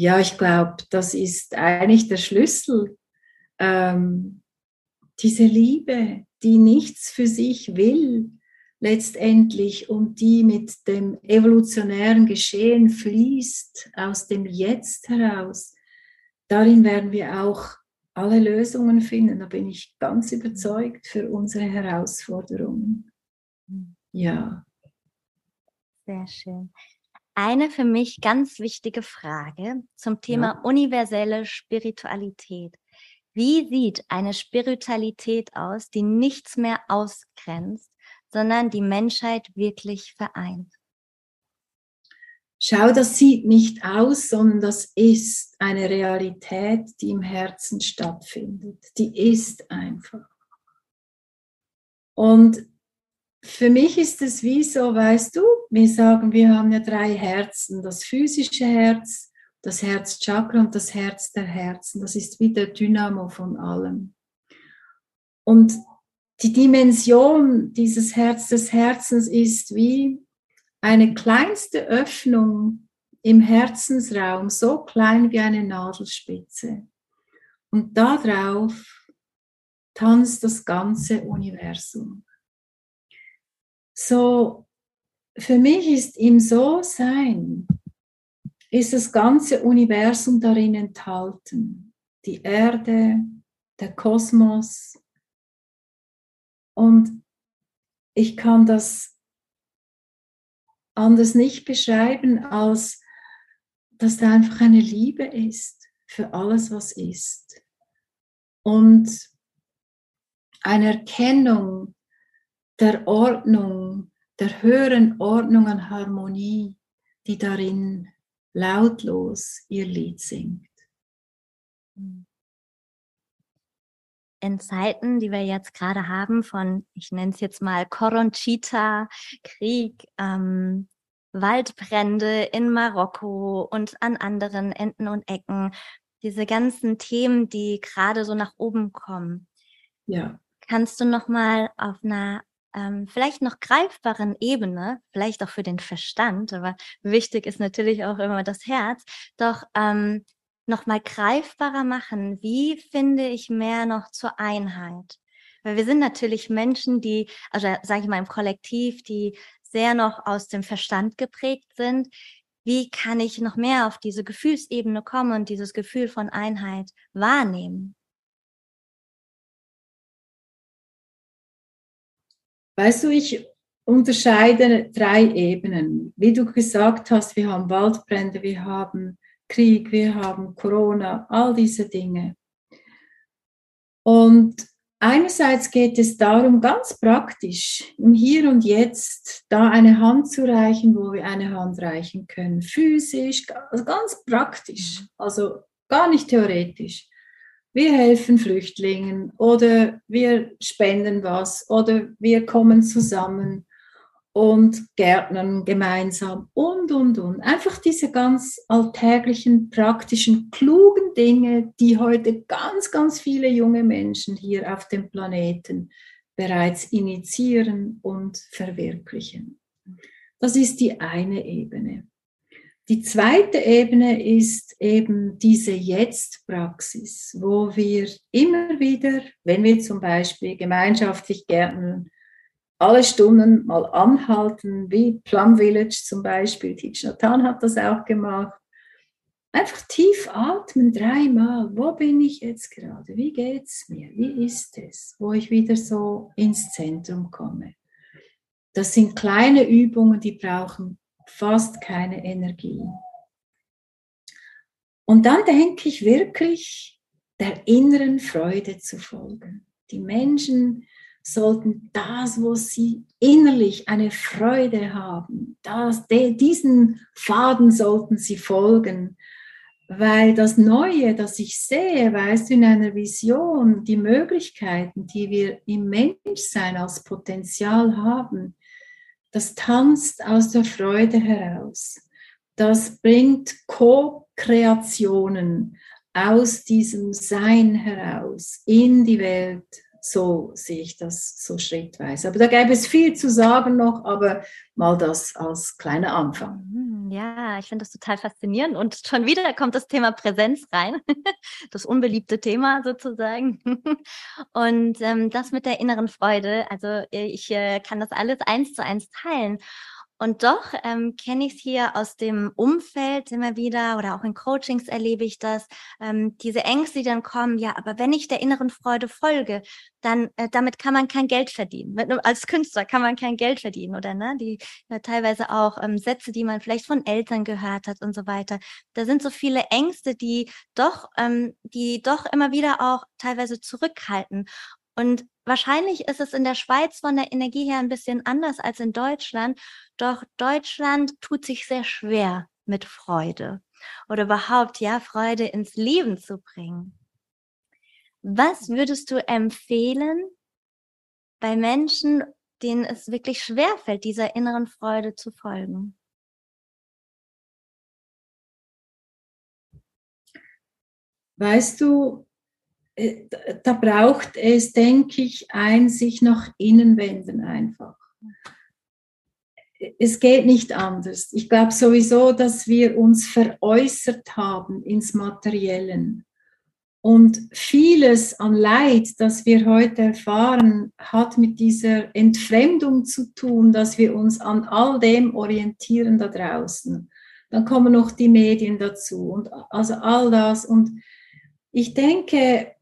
Ja, ich glaube, das ist eigentlich der Schlüssel. Ähm, diese Liebe, die nichts für sich will, letztendlich und die mit dem evolutionären Geschehen fließt, aus dem Jetzt heraus, darin werden wir auch alle Lösungen finden. Da bin ich ganz überzeugt für unsere Herausforderungen. Ja. Sehr schön. Eine für mich ganz wichtige Frage zum Thema ja. universelle Spiritualität. Wie sieht eine Spiritualität aus, die nichts mehr ausgrenzt, sondern die Menschheit wirklich vereint? Schau, das sieht nicht aus, sondern das ist eine Realität, die im Herzen stattfindet. Die ist einfach. Und für mich ist es wie so, weißt du, wir sagen, wir haben ja drei Herzen, das physische Herz, das Herzchakra und das Herz der Herzen. Das ist wie der Dynamo von allem. Und die Dimension dieses Herz des Herzens ist wie eine kleinste Öffnung im Herzensraum, so klein wie eine Nadelspitze. Und darauf tanzt das ganze Universum. So, für mich ist im So-Sein, ist das ganze Universum darin enthalten. Die Erde, der Kosmos. Und ich kann das anders nicht beschreiben, als dass da einfach eine Liebe ist für alles, was ist. Und eine Erkennung der Ordnung, der höheren Ordnung an Harmonie, die darin lautlos ihr Lied singt. In Zeiten, die wir jetzt gerade haben, von, ich nenne es jetzt mal Koronchita, Krieg, ähm, Waldbrände in Marokko und an anderen Enden und Ecken, diese ganzen Themen, die gerade so nach oben kommen. Ja. Kannst du noch mal auf einer ähm, vielleicht noch greifbaren Ebene, vielleicht auch für den Verstand, aber wichtig ist natürlich auch immer das Herz, doch ähm, noch mal greifbarer machen. Wie finde ich mehr noch zur Einheit? Weil wir sind natürlich Menschen, die, also sage ich mal im Kollektiv, die sehr noch aus dem Verstand geprägt sind. Wie kann ich noch mehr auf diese Gefühlsebene kommen und dieses Gefühl von Einheit wahrnehmen? Weißt du, ich unterscheide drei Ebenen. Wie du gesagt hast, wir haben Waldbrände, wir haben Krieg, wir haben Corona, all diese Dinge. Und einerseits geht es darum, ganz praktisch im Hier und Jetzt da eine Hand zu reichen, wo wir eine Hand reichen können, physisch, also ganz praktisch, also gar nicht theoretisch wir helfen Flüchtlingen oder wir spenden was oder wir kommen zusammen und gärtnern gemeinsam und, und, und. Einfach diese ganz alltäglichen, praktischen, klugen Dinge, die heute ganz, ganz viele junge Menschen hier auf dem Planeten bereits initiieren und verwirklichen. Das ist die eine Ebene. Die zweite Ebene ist eben diese Jetzt-Praxis, wo wir immer wieder, wenn wir zum Beispiel gemeinschaftlich gärtnern, alle Stunden mal anhalten, wie Plum Village zum Beispiel, Thich Nhat hat das auch gemacht, einfach tief atmen dreimal. Wo bin ich jetzt gerade? Wie geht es mir? Wie ist es? Wo ich wieder so ins Zentrum komme. Das sind kleine Übungen, die brauchen fast keine Energie. Und dann denke ich wirklich, der inneren Freude zu folgen. Die Menschen sollten das, wo sie innerlich eine Freude haben, das, diesen Faden sollten sie folgen, weil das Neue, das ich sehe, weißt du, in einer Vision, die Möglichkeiten, die wir im Menschsein als Potenzial haben, das tanzt aus der Freude heraus. Das bringt Co-Kreationen aus diesem Sein heraus in die Welt, so sehe ich das so schrittweise. Aber da gäbe es viel zu sagen noch, aber mal das als kleiner Anfang. Mhm, ja, ich finde das total faszinierend und schon wieder kommt das Thema Präsenz rein, das unbeliebte Thema sozusagen. Und ähm, das mit der inneren Freude, also ich äh, kann das alles eins zu eins teilen. Und doch ähm, kenne ich es hier aus dem Umfeld immer wieder oder auch in Coachings erlebe ich das, ähm, diese Ängste, die dann kommen, ja, aber wenn ich der inneren Freude folge, dann äh, damit kann man kein Geld verdienen. Mit, als Künstler kann man kein Geld verdienen, oder ne? Die äh, teilweise auch ähm, Sätze, die man vielleicht von Eltern gehört hat und so weiter. Da sind so viele Ängste, die doch, ähm, die doch immer wieder auch teilweise zurückhalten. Und wahrscheinlich ist es in der Schweiz von der Energie her ein bisschen anders als in Deutschland. Doch Deutschland tut sich sehr schwer mit Freude oder überhaupt, ja, Freude ins Leben zu bringen. Was würdest du empfehlen bei Menschen, denen es wirklich schwer fällt, dieser inneren Freude zu folgen? Weißt du, da braucht es, denke ich, ein sich nach innen wenden einfach. Es geht nicht anders. Ich glaube sowieso, dass wir uns veräußert haben ins Materiellen. Und vieles an Leid, das wir heute erfahren, hat mit dieser Entfremdung zu tun, dass wir uns an all dem orientieren da draußen. Dann kommen noch die Medien dazu und also all das. Und ich denke,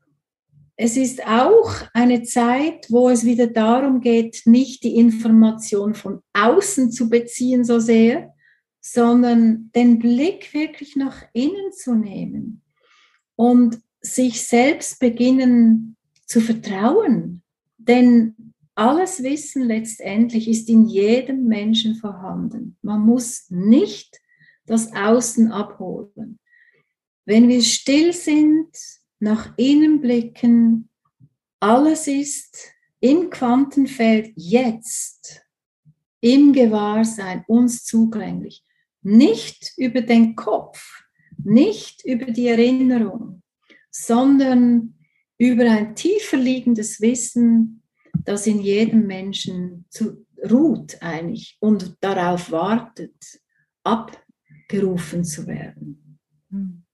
es ist auch eine Zeit, wo es wieder darum geht, nicht die Information von außen zu beziehen so sehr, sondern den Blick wirklich nach innen zu nehmen und sich selbst beginnen zu vertrauen. Denn alles Wissen letztendlich ist in jedem Menschen vorhanden. Man muss nicht das Außen abholen. Wenn wir still sind, nach innen blicken, alles ist im Quantenfeld jetzt, im Gewahrsein uns zugänglich. Nicht über den Kopf, nicht über die Erinnerung, sondern über ein tiefer liegendes Wissen, das in jedem Menschen zu, ruht eigentlich und darauf wartet, abgerufen zu werden. Hm.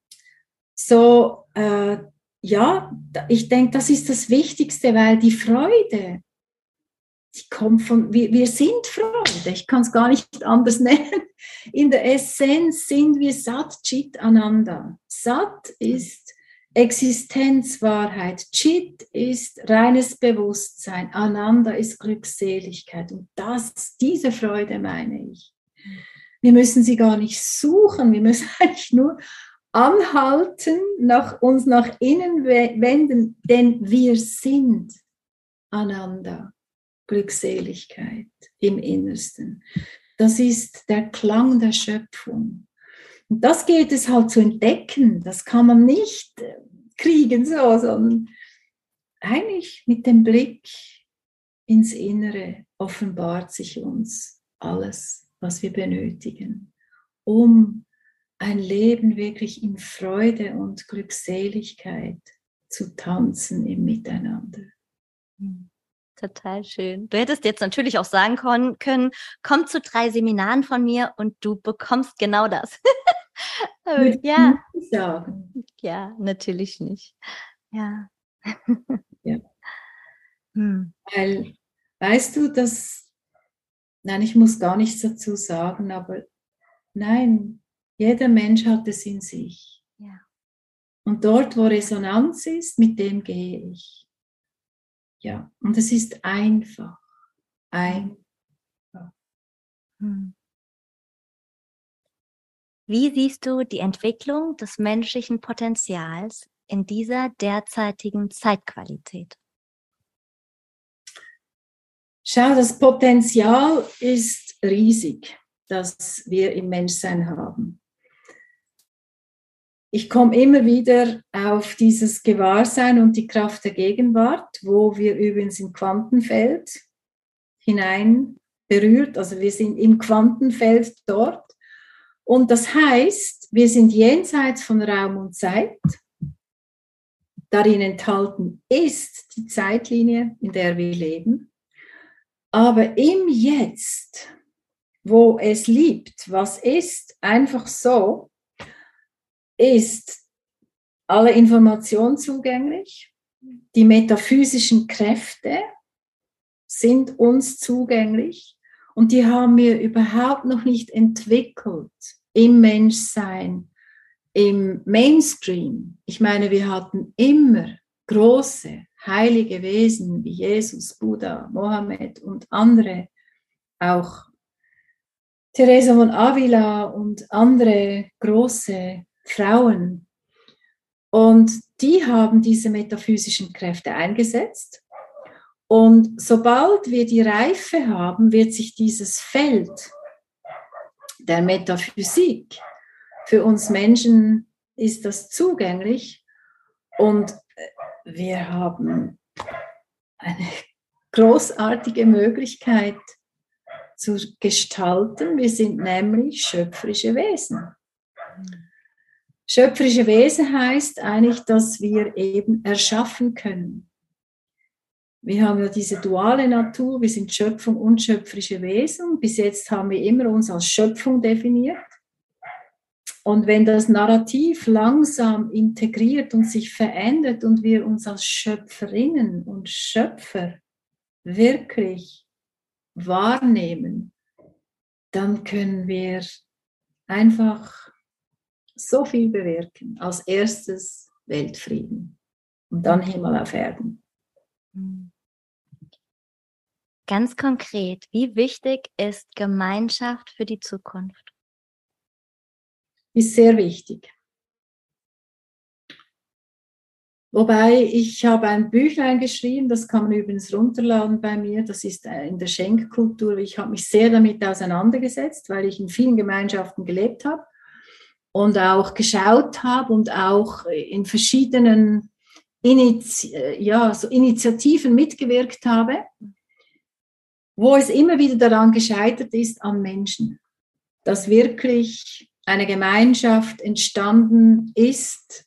So, äh, ja, ich denke, das ist das Wichtigste, weil die Freude, die kommt von, wir, wir sind Freude, ich kann es gar nicht anders nennen. In der Essenz sind wir Sat Chit Ananda. Sat ist Existenzwahrheit, Chit ist reines Bewusstsein, Ananda ist Glückseligkeit. Und das, diese Freude meine ich. Wir müssen sie gar nicht suchen, wir müssen eigentlich nur anhalten, nach, uns nach innen wenden, denn wir sind einander. Glückseligkeit im Innersten. Das ist der Klang der Schöpfung. Und das geht es halt zu entdecken. Das kann man nicht äh, kriegen, so, sondern eigentlich mit dem Blick ins Innere offenbart sich uns alles, was wir benötigen, um ein Leben wirklich in Freude und Glückseligkeit zu tanzen im Miteinander. Hm, total schön. Du hättest jetzt natürlich auch sagen können, komm zu drei Seminaren von mir und du bekommst genau das. ja. Sagen. Ja, natürlich nicht. Ja. ja. Hm. Weil, weißt du, dass, nein, ich muss gar nichts dazu sagen, aber nein, jeder Mensch hat es in sich. Ja. Und dort, wo Resonanz ist, mit dem gehe ich. Ja, und es ist einfach. Einfach. Hm. Wie siehst du die Entwicklung des menschlichen Potenzials in dieser derzeitigen Zeitqualität? Schau, das Potenzial ist riesig, das wir im Menschsein haben ich komme immer wieder auf dieses Gewahrsein und die Kraft der Gegenwart, wo wir übrigens im Quantenfeld hinein berührt, also wir sind im Quantenfeld dort. Und das heißt, wir sind jenseits von Raum und Zeit. darin enthalten ist, die Zeitlinie, in der wir leben. Aber im Jetzt, wo es liebt, was ist, einfach so, ist alle Information zugänglich. Die metaphysischen Kräfte sind uns zugänglich und die haben wir überhaupt noch nicht entwickelt im Menschsein, im Mainstream. Ich meine, wir hatten immer große, heilige Wesen wie Jesus, Buddha, Mohammed und andere, auch Teresa von Avila und andere große Frauen. Und die haben diese metaphysischen Kräfte eingesetzt. Und sobald wir die Reife haben, wird sich dieses Feld der Metaphysik für uns Menschen ist das zugänglich und wir haben eine großartige Möglichkeit zu gestalten. Wir sind nämlich schöpferische Wesen. Schöpferische Wesen heißt eigentlich, dass wir eben erschaffen können. Wir haben ja diese duale Natur, wir sind Schöpfung und schöpferische Wesen. Bis jetzt haben wir immer uns als Schöpfung definiert. Und wenn das Narrativ langsam integriert und sich verändert und wir uns als Schöpferinnen und Schöpfer wirklich wahrnehmen, dann können wir einfach so viel bewirken. Als erstes Weltfrieden und dann Himmel auf Erden. Ganz konkret, wie wichtig ist Gemeinschaft für die Zukunft? Ist sehr wichtig. Wobei ich habe ein Büchlein geschrieben, das kann man übrigens runterladen bei mir, das ist äh, in der Schenkkultur. Ich habe mich sehr damit auseinandergesetzt, weil ich in vielen Gemeinschaften gelebt habe und auch geschaut habe und auch in verschiedenen Initi ja, so Initiativen mitgewirkt habe, wo es immer wieder daran gescheitert ist an Menschen, dass wirklich eine Gemeinschaft entstanden ist,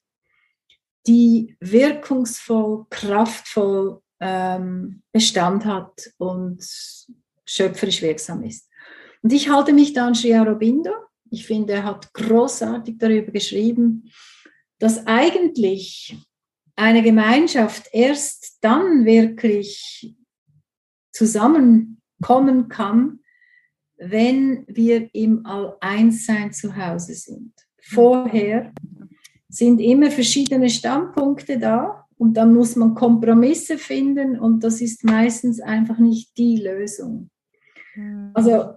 die wirkungsvoll, kraftvoll ähm, Bestand hat und schöpferisch wirksam ist. Und ich halte mich da an Sri Aurobindo. Ich finde, er hat großartig darüber geschrieben, dass eigentlich eine Gemeinschaft erst dann wirklich zusammenkommen kann, wenn wir im All-Eins-Sein zu Hause sind. Vorher sind immer verschiedene Standpunkte da und dann muss man Kompromisse finden und das ist meistens einfach nicht die Lösung. Mhm. Also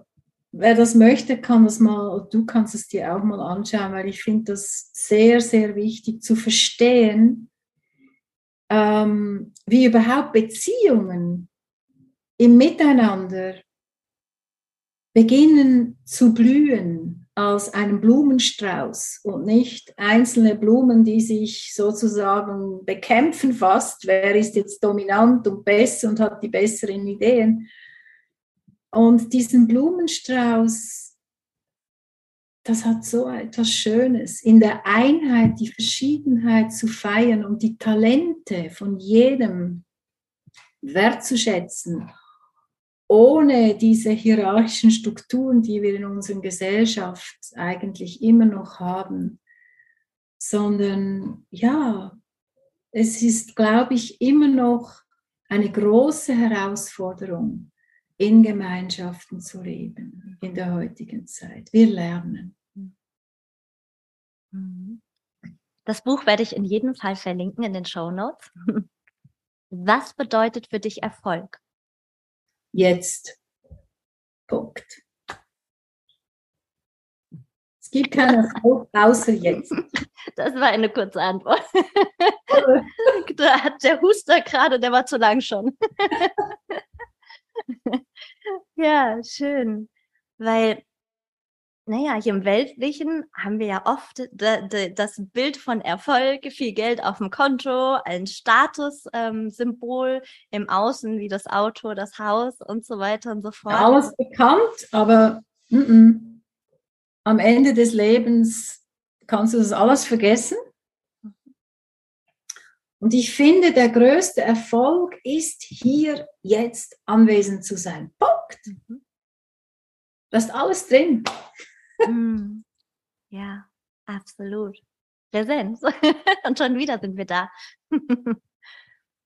wer das möchte, kann das mal, du kannst es dir auch mal anschauen, weil ich finde das sehr, sehr wichtig zu verstehen, ähm, wie überhaupt Beziehungen im Miteinander beginnen zu blühen als einen Blumenstrauß und nicht einzelne Blumen, die sich sozusagen bekämpfen fast. Wer ist jetzt dominant und besser und hat die besseren Ideen? Und diesen Blumenstrauß, das hat so etwas Schönes, in der Einheit die Verschiedenheit zu feiern und die Talente von jedem wertzuschätzen ohne diese hierarchischen Strukturen, die wir in unserer Gesellschaft eigentlich immer noch haben, sondern ja, es ist, glaube ich, immer noch eine große Herausforderung, in Gemeinschaften zu leben in der heutigen Zeit. Wir lernen. Mhm. Das Buch werde ich in jedem Fall verlinken in den Show Notes. Was bedeutet für dich Erfolg? jetzt. Punkt. Es gibt keinen Erfolg außer jetzt. Das war eine kurze Antwort. da hat der Huster gerade, der war zu lang schon. ja, schön. Weil naja, hier im Weltlichen haben wir ja oft das Bild von Erfolg, viel Geld auf dem Konto, ein Statussymbol ähm, im Außen wie das Auto, das Haus und so weiter und so fort. Alles bekannt, aber mm -mm. am Ende des Lebens kannst du das alles vergessen. Und ich finde, der größte Erfolg ist hier jetzt anwesend zu sein. Punkt. Mhm. Da ist alles drin. Mm. Ja, absolut. Präsenz. Und schon wieder sind wir da.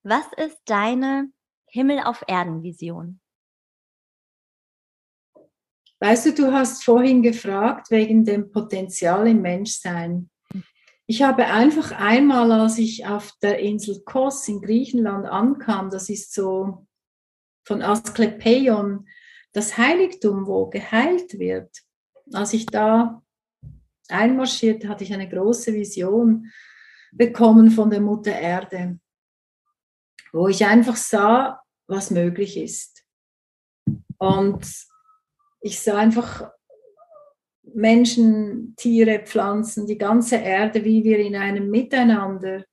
Was ist deine Himmel auf Erden Vision? Weißt du, du hast vorhin gefragt wegen dem Potenzial im Menschsein. Ich habe einfach einmal, als ich auf der Insel Kos in Griechenland ankam, das ist so von Asklepeion, das Heiligtum, wo geheilt wird. Als ich da einmarschierte, hatte ich eine große Vision bekommen von der Mutter Erde, wo ich einfach sah, was möglich ist. Und ich sah einfach Menschen, Tiere, Pflanzen, die ganze Erde, wie wir in einem Miteinander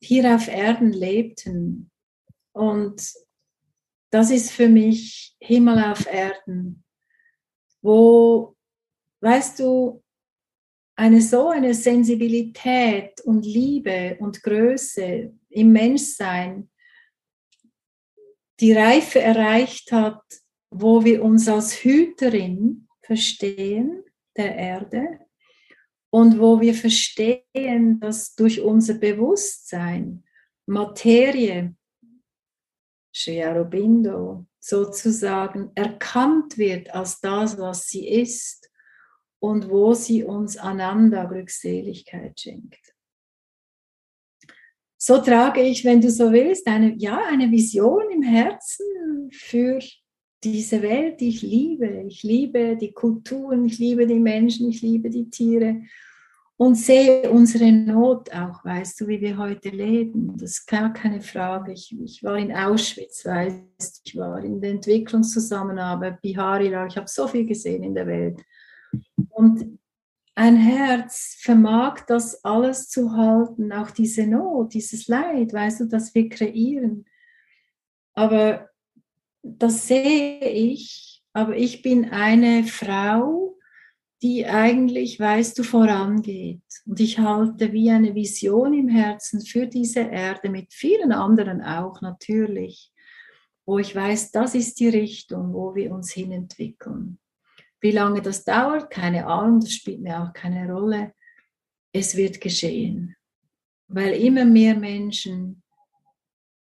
hier auf Erden lebten. Und das ist für mich Himmel auf Erden, wo, weißt du, eine so eine Sensibilität und Liebe und Größe im Menschsein die Reife erreicht hat, wo wir uns als Hüterin verstehen der Erde und wo wir verstehen, dass durch unser Bewusstsein Materie, Sri Aurobindo, sozusagen erkannt wird als das, was sie ist und wo sie uns Ananda Glückseligkeit schenkt. So trage ich, wenn du so willst, eine, ja, eine Vision im Herzen für diese Welt, die ich liebe. Ich liebe die Kulturen, ich liebe die Menschen, ich liebe die Tiere und sehe unsere Not auch, weißt du, wie wir heute leben. Das ist gar keine Frage. Ich, ich war in Auschwitz, weißt du, ich war in der Entwicklungszusammenarbeit, Bihari, ich habe so viel gesehen in der Welt. Und ein Herz vermag das alles zu halten, auch diese Not, dieses Leid, weißt du, das wir kreieren. Aber das sehe ich, aber ich bin eine Frau, die eigentlich, weißt du, vorangeht. Und ich halte wie eine Vision im Herzen für diese Erde, mit vielen anderen auch natürlich, wo ich weiß, das ist die Richtung, wo wir uns hinentwickeln. Wie lange das dauert, keine Ahnung, das spielt mir auch keine Rolle. Es wird geschehen, weil immer mehr Menschen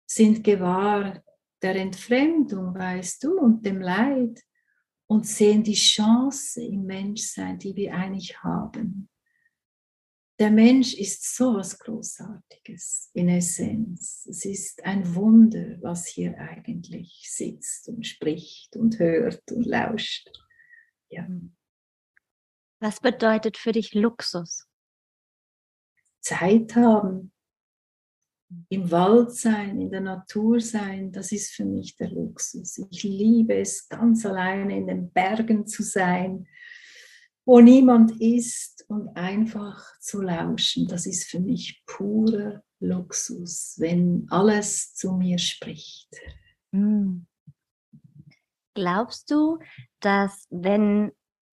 sind gewahr, der Entfremdung, weißt du, und dem Leid und sehen die Chance im Menschsein, die wir eigentlich haben. Der Mensch ist so was Großartiges in Essenz. Es ist ein Wunder, was hier eigentlich sitzt und spricht und hört und lauscht. Ja. Was bedeutet für dich Luxus? Zeit haben, im Wald sein, in der Natur sein, das ist für mich der Luxus. Ich liebe es, ganz alleine in den Bergen zu sein, wo niemand ist und einfach zu lauschen. Das ist für mich purer Luxus, wenn alles zu mir spricht. Hm. Glaubst du, dass wenn,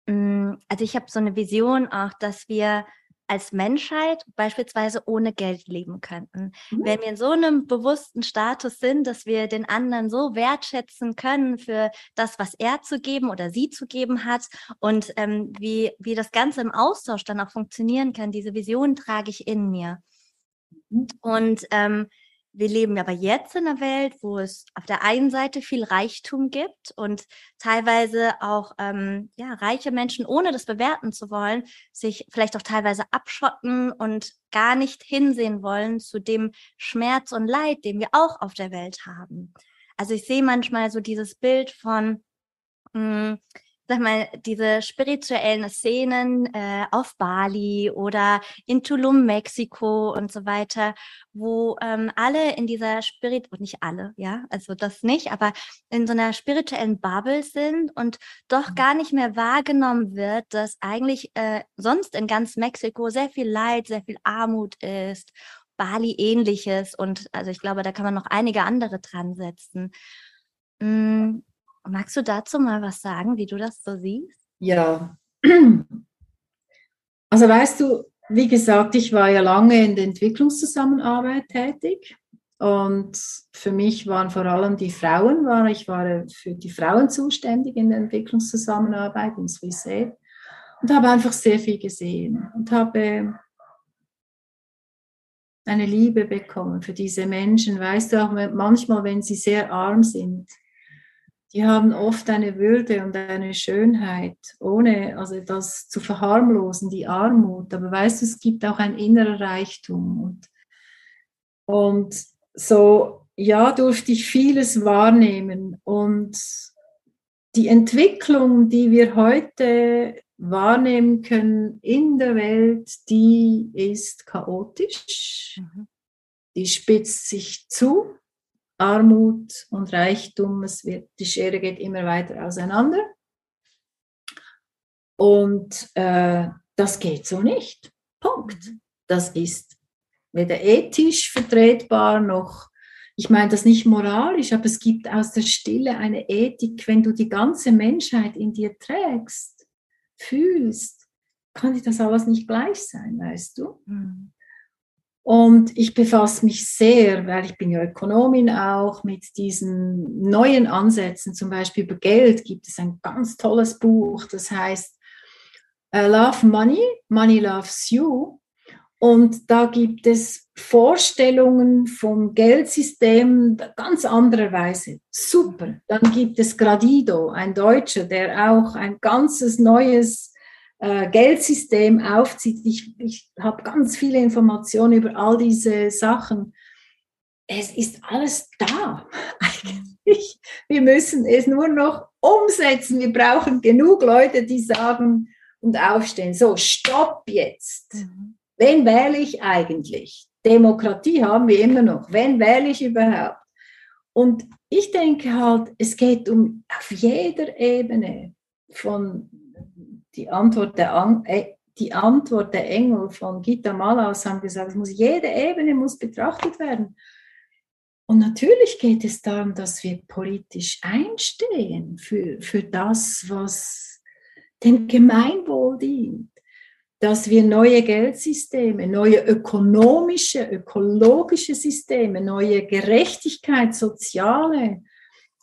hm, also ich habe so eine Vision auch, dass wir als Menschheit beispielsweise ohne Geld leben könnten. Mhm. Wenn wir in so einem bewussten Status sind, dass wir den anderen so wertschätzen können für das, was er zu geben oder sie zu geben hat und ähm, wie, wie das Ganze im Austausch dann auch funktionieren kann, diese Vision trage ich in mir. Mhm. Und ähm, wir leben aber jetzt in einer Welt, wo es auf der einen Seite viel Reichtum gibt und teilweise auch ähm, ja, reiche Menschen, ohne das bewerten zu wollen, sich vielleicht auch teilweise abschotten und gar nicht hinsehen wollen zu dem Schmerz und Leid, den wir auch auf der Welt haben. Also ich sehe manchmal so dieses Bild von, mh, hm, sag mal, diese spirituellen Szenen äh, auf Bali oder in Tulum, Mexiko und so weiter, wo ähm, alle in dieser Spirit, und nicht alle, ja, also das nicht, aber in so einer spirituellen Bubble sind und doch mhm. gar nicht mehr wahrgenommen wird, dass eigentlich äh, sonst in ganz Mexiko sehr viel Leid, sehr viel Armut ist, Bali ähnliches und also ich glaube, da kann man noch einige andere dran setzen. Mm Magst du dazu mal was sagen, wie du das so siehst? Ja. Also weißt du, wie gesagt, ich war ja lange in der Entwicklungszusammenarbeit tätig und für mich waren vor allem die Frauen, war, ich war für die Frauen zuständig in der Entwicklungszusammenarbeit in Swiss und habe einfach sehr viel gesehen und habe eine Liebe bekommen für diese Menschen. Weißt du auch manchmal, wenn sie sehr arm sind, die haben oft eine Würde und eine Schönheit, ohne also das zu verharmlosen, die Armut. Aber weißt du, es gibt auch ein innerer Reichtum. Und, und so, ja, durfte ich vieles wahrnehmen. Und die Entwicklung, die wir heute wahrnehmen können in der Welt, die ist chaotisch, mhm. die spitzt sich zu, Armut und Reichtum, es wird, die Schere geht immer weiter auseinander. Und äh, das geht so nicht. Punkt. Mhm. Das ist weder ethisch vertretbar noch, ich meine das nicht moralisch, aber es gibt aus der Stille eine Ethik, wenn du die ganze Menschheit in dir trägst fühlst, kann dir das alles nicht gleich sein, weißt du? Mhm. Und ich befasse mich sehr, weil ich bin ja Ökonomin auch, mit diesen neuen Ansätzen. Zum Beispiel über Geld gibt es ein ganz tolles Buch, das heißt uh, Love Money, Money Loves You. Und da gibt es Vorstellungen vom Geldsystem ganz anderer Weise. Super. Dann gibt es Gradido, ein Deutscher, der auch ein ganzes neues äh, Geldsystem aufzieht. Ich, ich habe ganz viele Informationen über all diese Sachen. Es ist alles da eigentlich. Wir müssen es nur noch umsetzen. Wir brauchen genug Leute, die sagen und aufstehen. So, stopp jetzt. Mhm Wen wähle ich eigentlich? Demokratie haben wir immer noch. Wen wähle ich überhaupt? Und ich denke halt, es geht um auf jeder Ebene von die Antwort der, äh, die Antwort der Engel von Gita Malaus haben gesagt, es muss, jede Ebene muss betrachtet werden. Und natürlich geht es darum, dass wir politisch einstehen für, für das, was dem Gemeinwohl dient dass wir neue Geldsysteme, neue ökonomische, ökologische Systeme, neue Gerechtigkeit, soziale,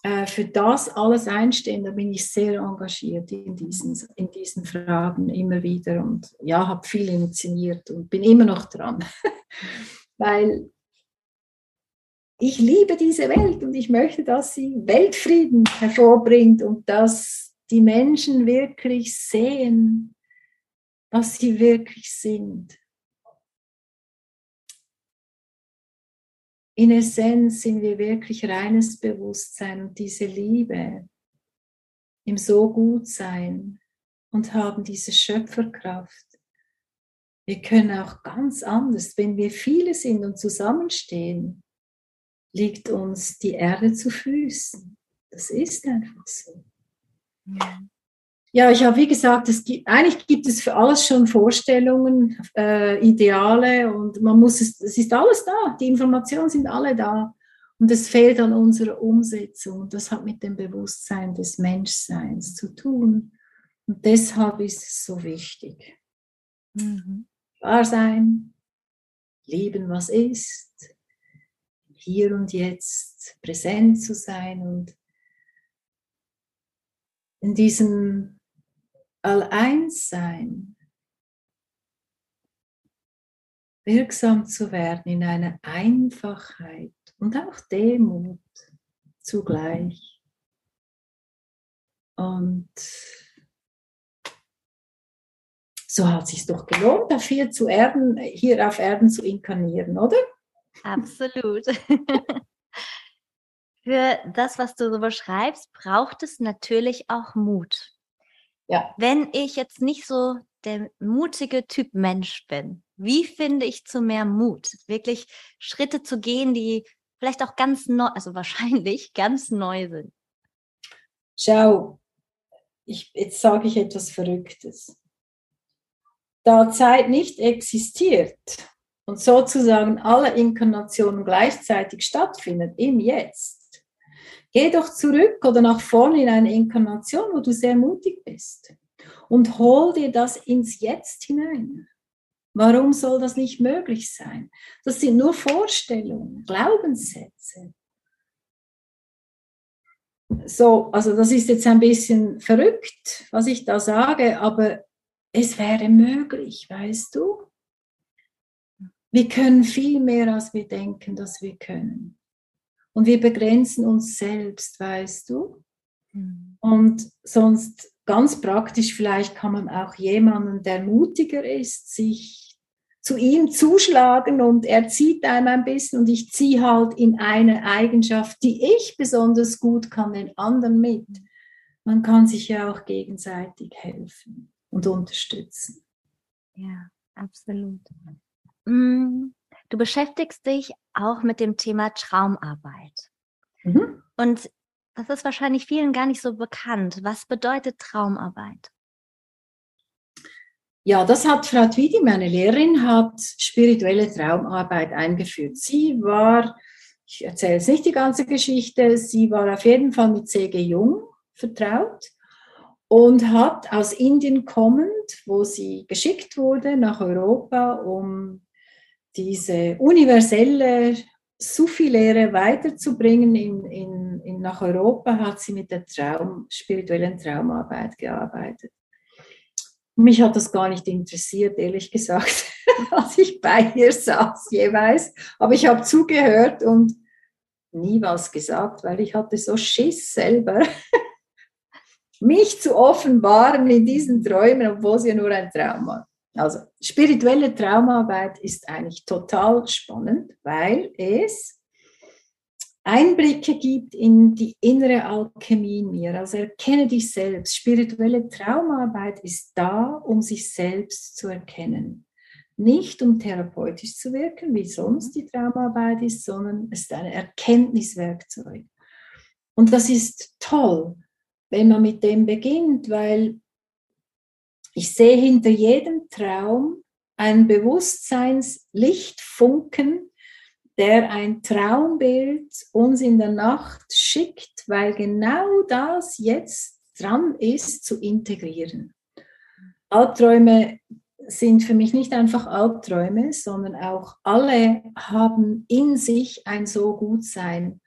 äh, für das alles einstehen. Da bin ich sehr engagiert in diesen, in diesen Fragen immer wieder und ja, habe viel initiiert und bin immer noch dran, weil ich liebe diese Welt und ich möchte, dass sie Weltfrieden hervorbringt und dass die Menschen wirklich sehen, was sie wirklich sind. In Essenz sind wir wirklich reines Bewusstsein und diese Liebe im So gut sein und haben diese Schöpferkraft. Wir können auch ganz anders, wenn wir viele sind und zusammenstehen, liegt uns die Erde zu Füßen. Das ist einfach so. Ja. Ja, ich habe wie gesagt, es gibt, eigentlich gibt es für alles schon Vorstellungen, äh, Ideale und man muss es, es ist alles da, die Informationen sind alle da und es fehlt an unserer Umsetzung. Das hat mit dem Bewusstsein des Menschseins zu tun und deshalb ist es so wichtig. Mhm. Wahr sein, lieben, was ist, hier und jetzt präsent zu sein und in diesem All-Eins sein, wirksam zu werden in einer Einfachheit und auch Demut zugleich. Und so hat es sich doch gelohnt, dafür zu Erden, hier auf Erden zu inkarnieren, oder? Absolut. Für das, was du so beschreibst, braucht es natürlich auch Mut. Ja. Wenn ich jetzt nicht so der mutige Typ Mensch bin, wie finde ich zu mehr Mut? Wirklich Schritte zu gehen, die vielleicht auch ganz neu, also wahrscheinlich ganz neu sind. Schau, ich, jetzt sage ich etwas Verrücktes. Da Zeit nicht existiert und sozusagen alle Inkarnationen gleichzeitig stattfinden, im Jetzt, Geh doch zurück oder nach vorne in eine Inkarnation, wo du sehr mutig bist und hol dir das ins Jetzt hinein. Warum soll das nicht möglich sein? Das sind nur Vorstellungen, Glaubenssätze. So, also das ist jetzt ein bisschen verrückt, was ich da sage, aber es wäre möglich, weißt du? Wir können viel mehr, als wir denken, dass wir können. Und wir begrenzen uns selbst, weißt du? Mhm. Und sonst ganz praktisch, vielleicht kann man auch jemanden, der mutiger ist, sich zu ihm zuschlagen und er zieht einem ein bisschen und ich ziehe halt in eine Eigenschaft, die ich besonders gut kann, den anderen mit. Man kann sich ja auch gegenseitig helfen und unterstützen. Ja, absolut. Mm, du beschäftigst dich auch mit dem Thema Traumarbeit. Mhm. Und das ist wahrscheinlich vielen gar nicht so bekannt. Was bedeutet Traumarbeit? Ja, das hat Frau Twidi, meine Lehrerin, hat spirituelle Traumarbeit eingeführt. Sie war, ich erzähle jetzt nicht die ganze Geschichte, sie war auf jeden Fall mit C.G. Jung vertraut und hat aus Indien kommend, wo sie geschickt wurde nach Europa, um diese universelle Sufi-Lehre weiterzubringen in, in, in, nach Europa, hat sie mit der Traum, spirituellen Traumarbeit gearbeitet. Mich hat das gar nicht interessiert, ehrlich gesagt, als ich bei ihr saß jeweils. Aber ich habe zugehört und nie was gesagt, weil ich hatte so Schiss selber, mich zu offenbaren in diesen Träumen, obwohl sie ja nur ein Traum war. Also spirituelle Traumarbeit ist eigentlich total spannend, weil es Einblicke gibt in die innere Alchemie in mir. Also erkenne dich selbst. Spirituelle Traumarbeit ist da, um sich selbst zu erkennen. Nicht um therapeutisch zu wirken, wie sonst die Traumarbeit ist, sondern es ist ein Erkenntniswerkzeug. Und das ist toll, wenn man mit dem beginnt, weil ich sehe hinter jedem Traum ein Bewusstseinslichtfunken, der ein Traumbild uns in der Nacht schickt, weil genau das jetzt dran ist zu integrieren. Albträume sind für mich nicht einfach Albträume, sondern auch alle haben in sich ein so gut sein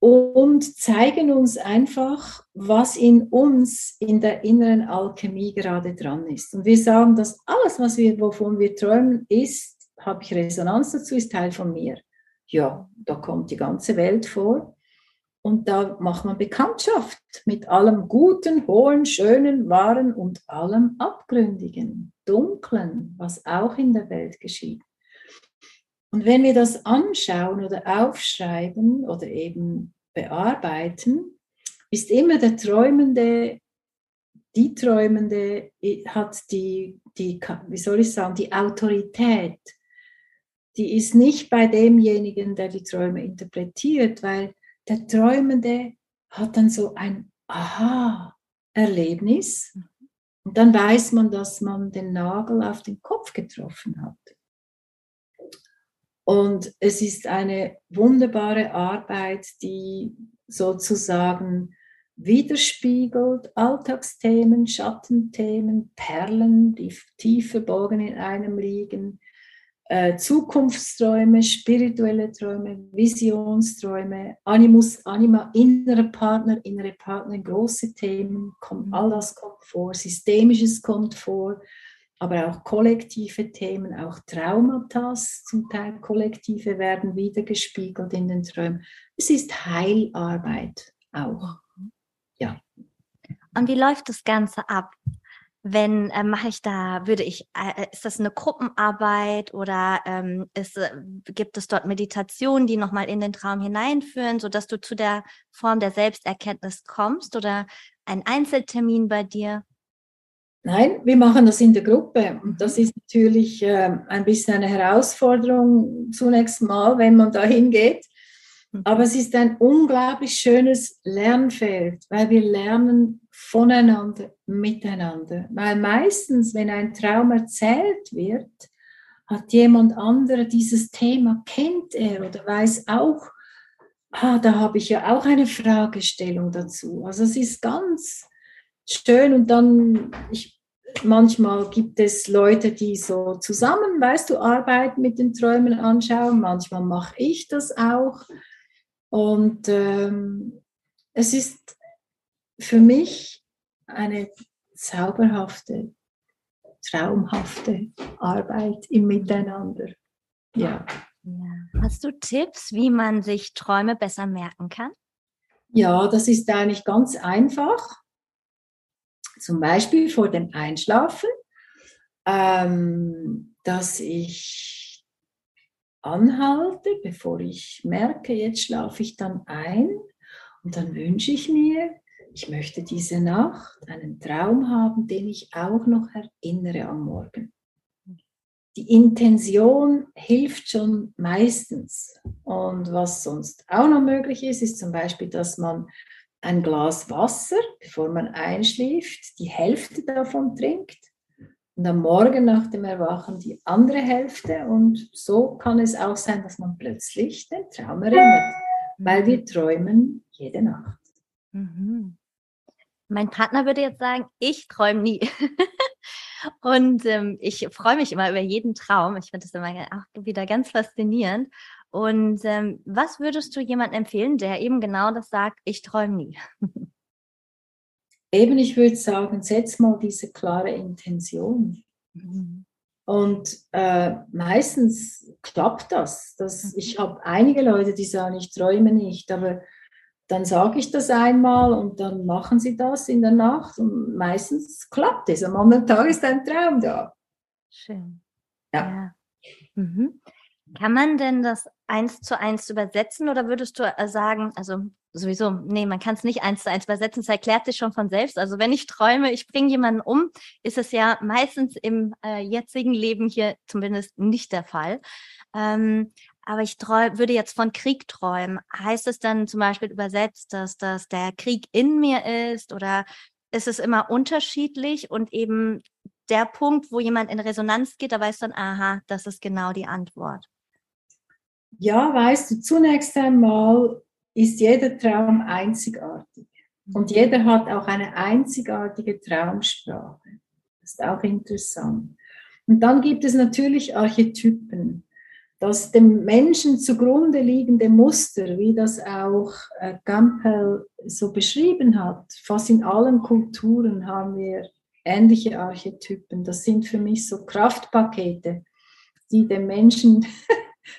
und zeigen uns einfach, was in uns in der inneren Alchemie gerade dran ist. Und wir sagen, dass alles, was wir, wovon wir träumen, ist, habe ich Resonanz dazu, ist Teil von mir. Ja, da kommt die ganze Welt vor. Und da macht man Bekanntschaft mit allem Guten, Hohen, Schönen, Wahren und allem Abgründigen, Dunklen, was auch in der Welt geschieht. Und wenn wir das anschauen oder aufschreiben oder eben bearbeiten, ist immer der Träumende, die Träumende hat die, die, wie soll ich sagen, die Autorität. Die ist nicht bei demjenigen, der die Träume interpretiert, weil der Träumende hat dann so ein Aha-Erlebnis. Und dann weiß man, dass man den Nagel auf den Kopf getroffen hat. Und es ist eine wunderbare Arbeit, die sozusagen widerspiegelt Alltagsthemen, Schattenthemen, Perlen, die tief verborgen in einem liegen, äh, Zukunftsträume, spirituelle Träume, Visionsträume, Animus, Anima, innere Partner, innere Partner, große Themen, kommt, all das kommt vor, Systemisches kommt vor, aber auch kollektive Themen, auch Traumata, zum Teil kollektive, werden wiedergespiegelt in den Träumen. Es ist Heilarbeit auch. Ja. Und wie läuft das Ganze ab? Wenn äh, mache ich da, würde ich, äh, ist das eine Gruppenarbeit oder ähm, ist, äh, gibt es dort Meditationen, die nochmal in den Traum hineinführen, sodass du zu der Form der Selbsterkenntnis kommst oder ein Einzeltermin bei dir? Nein, wir machen das in der Gruppe. Und das ist natürlich äh, ein bisschen eine Herausforderung zunächst mal, wenn man da hingeht. Mhm. Aber es ist ein unglaublich schönes Lernfeld, weil wir lernen voneinander, miteinander. Weil meistens, wenn ein Traum erzählt wird, hat jemand anderer dieses Thema, kennt er oder weiß auch, ah, da habe ich ja auch eine Fragestellung dazu. Also es ist ganz schön und dann, ich manchmal gibt es Leute, die so zusammen, weißt du, arbeiten mit den Träumen anschauen. Manchmal mache ich das auch. Und ähm, es ist für mich eine zauberhafte, traumhafte Arbeit im Miteinander. Ja. ja. Hast du Tipps, wie man sich Träume besser merken kann? Ja, das ist eigentlich ganz einfach. Zum Beispiel vor dem Einschlafen, ähm, dass ich anhalte, bevor ich merke, jetzt schlafe ich dann ein und dann wünsche ich mir, ich möchte diese Nacht einen Traum haben, den ich auch noch erinnere am Morgen. Die Intention hilft schon meistens. Und was sonst auch noch möglich ist, ist zum Beispiel, dass man ein Glas Wasser, bevor man einschläft, die Hälfte davon trinkt und am Morgen nach dem Erwachen die andere Hälfte. Und so kann es auch sein, dass man plötzlich den Traum erinnert, weil wir träumen jede Nacht. Mhm. Mein Partner würde jetzt sagen, ich träume nie. und ähm, ich freue mich immer über jeden Traum. Ich finde das immer auch wieder ganz faszinierend. Und ähm, was würdest du jemandem empfehlen, der eben genau das sagt, ich träume nie? eben, ich würde sagen, setz mal diese klare Intention. Mhm. Und äh, meistens klappt das. das mhm. Ich habe einige Leute, die sagen, ich träume nicht, aber dann sage ich das einmal und dann machen sie das in der Nacht und meistens klappt es. Am anderen Tag ist ein Traum da. Schön. Ja. ja. Mhm. Kann man denn das eins zu eins übersetzen oder würdest du äh, sagen, also sowieso, nee, man kann es nicht eins zu eins übersetzen, es erklärt sich schon von selbst. Also wenn ich träume, ich bringe jemanden um, ist es ja meistens im äh, jetzigen Leben hier zumindest nicht der Fall. Ähm, aber ich träum, würde jetzt von Krieg träumen. Heißt es dann zum Beispiel übersetzt, dass das der Krieg in mir ist oder ist es immer unterschiedlich und eben der Punkt, wo jemand in Resonanz geht, da weiß dann, aha, das ist genau die Antwort. Ja, weißt du, zunächst einmal ist jeder Traum einzigartig und jeder hat auch eine einzigartige Traumsprache. Das ist auch interessant. Und dann gibt es natürlich Archetypen das dem Menschen zugrunde liegende Muster, wie das auch äh, Gampel so beschrieben hat, fast in allen Kulturen haben wir ähnliche Archetypen. Das sind für mich so Kraftpakete, die dem Menschen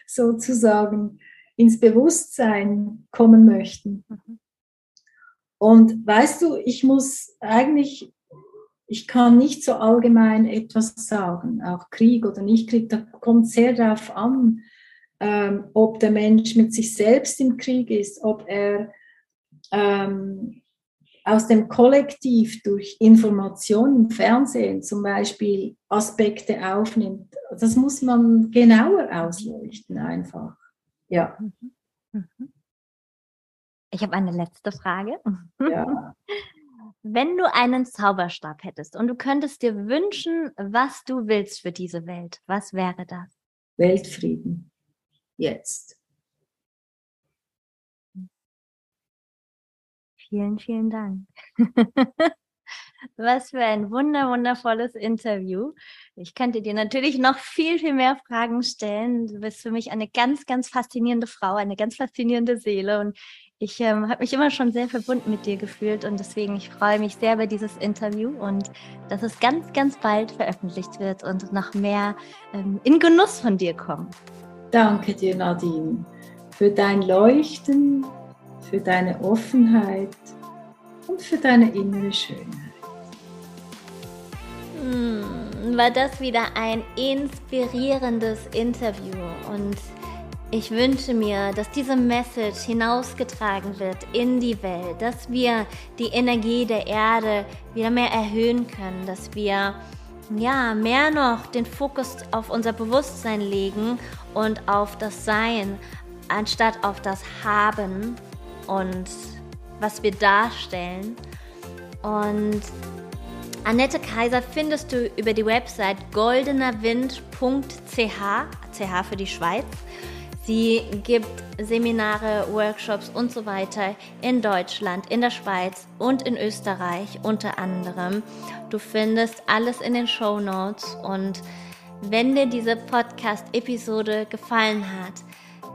sozusagen ins Bewusstsein kommen möchten. Und weißt du, ich muss eigentlich ich kann nicht so allgemein etwas sagen, auch Krieg oder nicht Krieg, da kommt sehr darauf an, ähm, ob der Mensch mit sich selbst im Krieg ist, ob er ähm, aus dem Kollektiv durch Information im Fernsehen zum Beispiel Aspekte aufnimmt. Das muss man genauer ausleuchten einfach. Ja. Mhm. Mhm. Ich habe eine letzte Frage. Ja. Wenn du einen Zauberstab hättest und du könntest dir wünschen, was du willst für diese Welt, was wäre das? Weltfrieden. Jetzt. Vielen, vielen Dank. Was für ein wunder, wundervolles Interview. Ich könnte dir natürlich noch viel, viel mehr Fragen stellen. Du bist für mich eine ganz, ganz faszinierende Frau, eine ganz faszinierende Seele. Und ich ähm, habe mich immer schon sehr verbunden mit dir gefühlt und deswegen ich freue mich sehr über dieses Interview und dass es ganz, ganz bald veröffentlicht wird und noch mehr ähm, in Genuss von dir kommt. Danke dir, Nadine, für dein Leuchten, für deine Offenheit und für deine innere Schönheit. Hm, war das wieder ein inspirierendes Interview und ich wünsche mir, dass diese Message hinausgetragen wird in die Welt, dass wir die Energie der Erde wieder mehr erhöhen können, dass wir ja mehr noch den Fokus auf unser Bewusstsein legen und auf das Sein, anstatt auf das Haben und was wir darstellen. Und Annette Kaiser findest du über die Website goldenerwind.ch, ch für die Schweiz. Sie gibt Seminare, Workshops und so weiter in Deutschland, in der Schweiz und in Österreich unter anderem. Du findest alles in den Show Notes und wenn dir diese Podcast-Episode gefallen hat,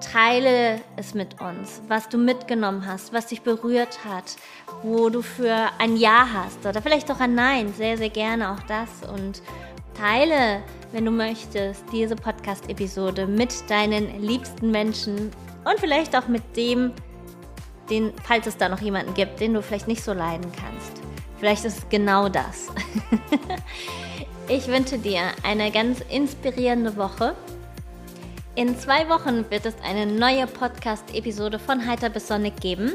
teile es mit uns, was du mitgenommen hast, was dich berührt hat, wo du für ein Ja hast oder vielleicht auch ein Nein, sehr, sehr gerne auch das und teile wenn du möchtest, diese Podcast-Episode mit deinen liebsten Menschen und vielleicht auch mit dem, den, falls es da noch jemanden gibt, den du vielleicht nicht so leiden kannst. Vielleicht ist es genau das. ich wünsche dir eine ganz inspirierende Woche. In zwei Wochen wird es eine neue Podcast-Episode von Heiter bis Sonnig geben.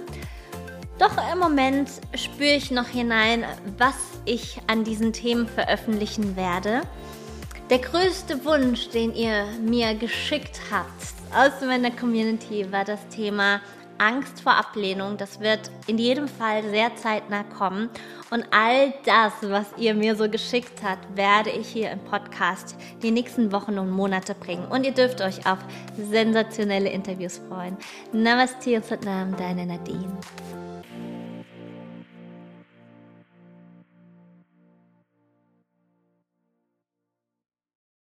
Doch im Moment spüre ich noch hinein, was ich an diesen Themen veröffentlichen werde. Der größte Wunsch, den ihr mir geschickt habt aus meiner Community, war das Thema Angst vor Ablehnung. Das wird in jedem Fall sehr zeitnah kommen. Und all das, was ihr mir so geschickt habt, werde ich hier im Podcast die nächsten Wochen und Monate bringen. Und ihr dürft euch auf sensationelle Interviews freuen. Namaste und Satnam, deine Nadine.